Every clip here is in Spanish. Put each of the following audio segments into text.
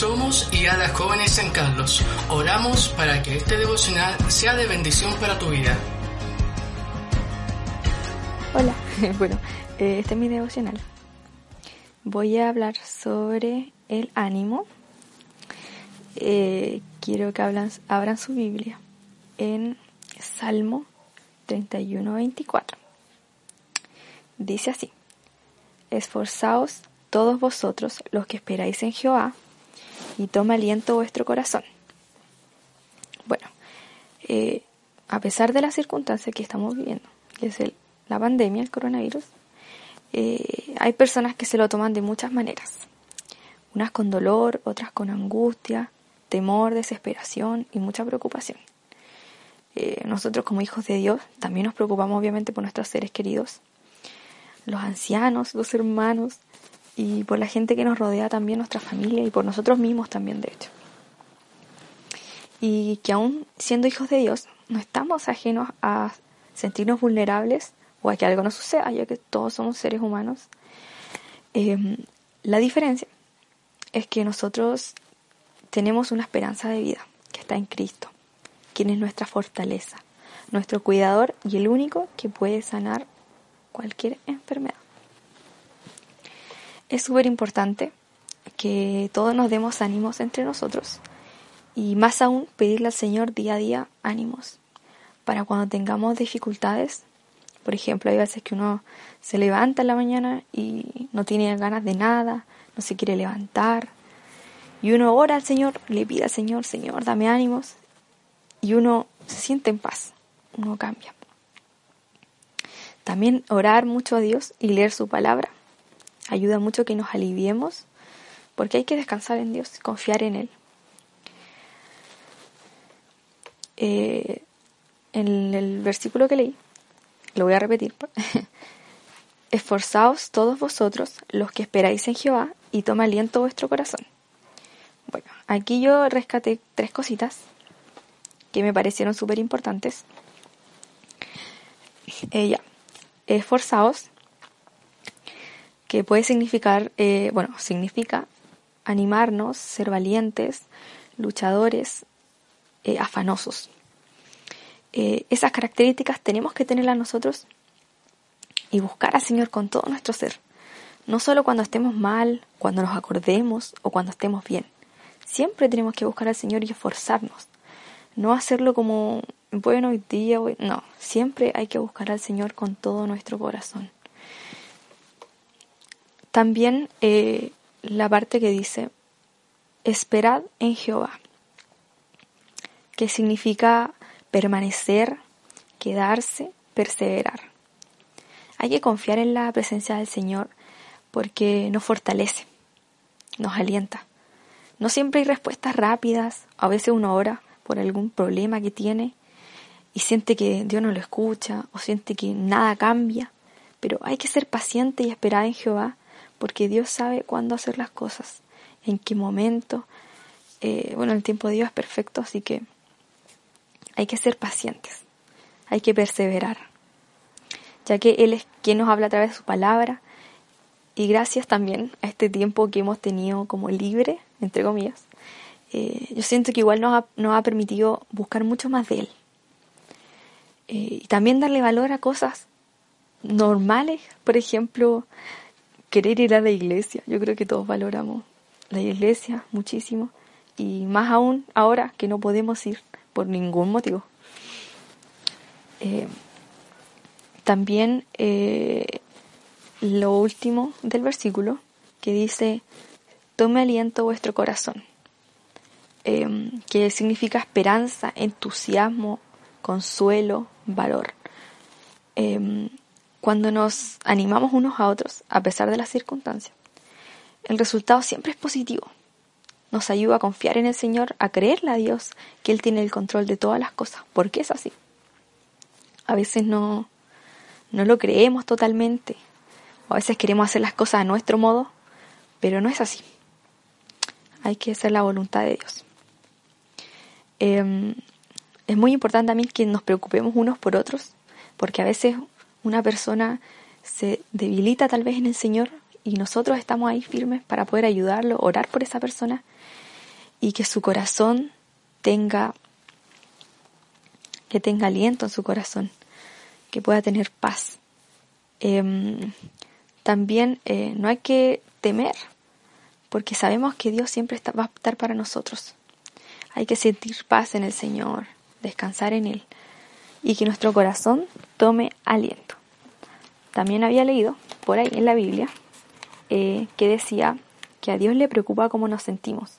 Somos IADA Jóvenes en Carlos. Oramos para que este devocional sea de bendición para tu vida. Hola, bueno, eh, este es mi devocional. Voy a hablar sobre el ánimo. Eh, quiero que hablan, abran su Biblia en Salmo 31-24. Dice así, Esforzaos todos vosotros los que esperáis en Jehová, y toma aliento vuestro corazón. Bueno, eh, a pesar de las circunstancias que estamos viviendo, que es la pandemia, el coronavirus, eh, hay personas que se lo toman de muchas maneras. Unas con dolor, otras con angustia, temor, desesperación y mucha preocupación. Eh, nosotros como hijos de Dios también nos preocupamos obviamente por nuestros seres queridos, los ancianos, los hermanos, y por la gente que nos rodea también, nuestra familia y por nosotros mismos también, de hecho. Y que aún siendo hijos de Dios, no estamos ajenos a sentirnos vulnerables o a que algo nos suceda, ya que todos somos seres humanos. Em, la diferencia es que nosotros tenemos una esperanza de vida que está en Cristo, quien es nuestra fortaleza, nuestro cuidador y el único que puede sanar cualquier enfermedad es súper importante que todos nos demos ánimos entre nosotros y más aún pedirle al Señor día a día ánimos para cuando tengamos dificultades. Por ejemplo, hay veces que uno se levanta en la mañana y no tiene ganas de nada, no se quiere levantar. Y uno ora al Señor, le pide al Señor, Señor, dame ánimos. Y uno se siente en paz, uno cambia. También orar mucho a Dios y leer su palabra ayuda mucho que nos aliviemos, porque hay que descansar en Dios, confiar en Él. Eh, en el versículo que leí, lo voy a repetir, esforzaos todos vosotros los que esperáis en Jehová y toma aliento vuestro corazón. Bueno, aquí yo rescaté tres cositas que me parecieron súper importantes. Ella, esforzaos que puede significar, eh, bueno, significa animarnos, ser valientes, luchadores, eh, afanosos. Eh, esas características tenemos que tenerlas nosotros y buscar al Señor con todo nuestro ser. No solo cuando estemos mal, cuando nos acordemos o cuando estemos bien. Siempre tenemos que buscar al Señor y esforzarnos. No hacerlo como, bueno, hoy día, no. Siempre hay que buscar al Señor con todo nuestro corazón. También eh, la parte que dice, esperad en Jehová, que significa permanecer, quedarse, perseverar. Hay que confiar en la presencia del Señor porque nos fortalece, nos alienta. No siempre hay respuestas rápidas, a veces uno ora por algún problema que tiene y siente que Dios no lo escucha o siente que nada cambia, pero hay que ser paciente y esperar en Jehová porque Dios sabe cuándo hacer las cosas, en qué momento. Eh, bueno, el tiempo de Dios es perfecto, así que hay que ser pacientes, hay que perseverar, ya que Él es quien nos habla a través de su palabra y gracias también a este tiempo que hemos tenido como libre, entre comillas, eh, yo siento que igual nos ha, nos ha, permitido buscar mucho más de Él. Eh, y también darle valor a cosas normales, por ejemplo, querer ir a la iglesia. Yo creo que todos valoramos la iglesia muchísimo y más aún ahora que no podemos ir por ningún motivo. Eh, también eh, lo último del versículo que dice, tome aliento vuestro corazón, eh, que significa esperanza, entusiasmo, consuelo, valor. Cuando nos animamos unos a otros, a pesar de las circunstancias, el resultado siempre es positivo. Nos ayuda a confiar en el Señor, a creerle a Dios que Él tiene el control de todas las cosas, porque es así. A veces no, no lo creemos totalmente, a veces queremos hacer las cosas a nuestro modo, pero no es así. Hay que hacer la voluntad de Dios. Em, es muy importante también que nos preocupemos unos por otros, porque a veces una persona se debilita tal vez en el Señor y nosotros estamos ahí firmes para poder ayudarlo, orar por esa persona y que su corazón tenga que tenga aliento en su corazón, que pueda tener paz. Em, también eh, no hay que temer, porque sabemos que Dios siempre va a estar para nosotros. Hay que sentir paz en el Señor, descansar en Él y que nuestro corazón tome aliento. También había leído por ahí en la Biblia eh, que decía que a Dios le preocupa cómo nos sentimos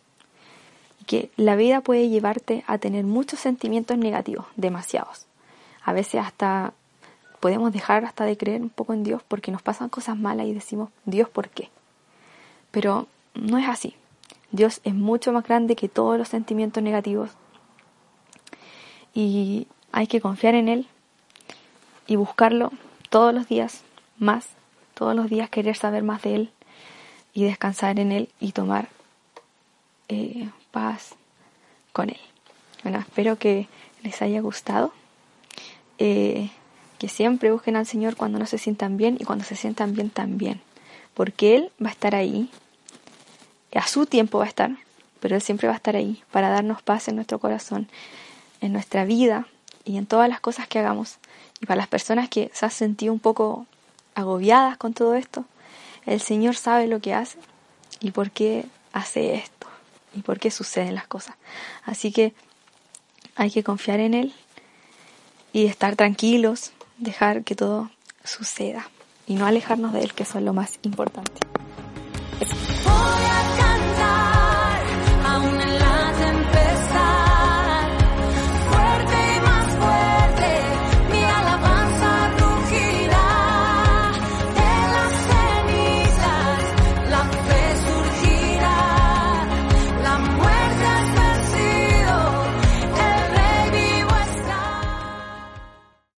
y que la vida puede llevarte a tener muchos sentimientos negativos, demasiados. A veces hasta podemos dejar hasta de creer un poco en Dios porque nos pasan cosas malas y decimos, Dios, ¿por qué? Pero no es así. Dios es mucho más grande que todos los sentimientos negativos y hay que confiar en Él y buscarlo todos los días más, todos los días querer saber más de Él y descansar en Él y tomar eh, paz con Él. Bueno, espero que les haya gustado. Eh, que siempre busquen al Señor cuando no se sientan bien y cuando se sientan bien también. Porque Él va a estar ahí, a su tiempo va a estar, pero Él siempre va a estar ahí para darnos paz en nuestro corazón, en nuestra vida y en todas las cosas que hagamos. Y para las personas que se han sentido un poco agobiadas con todo esto, el Señor sabe lo que hace y por qué hace esto y por qué suceden las cosas. Así que hay que confiar en Él y estar tranquilos, dejar que todo suceda y no alejarnos de Él, que eso es lo más importante.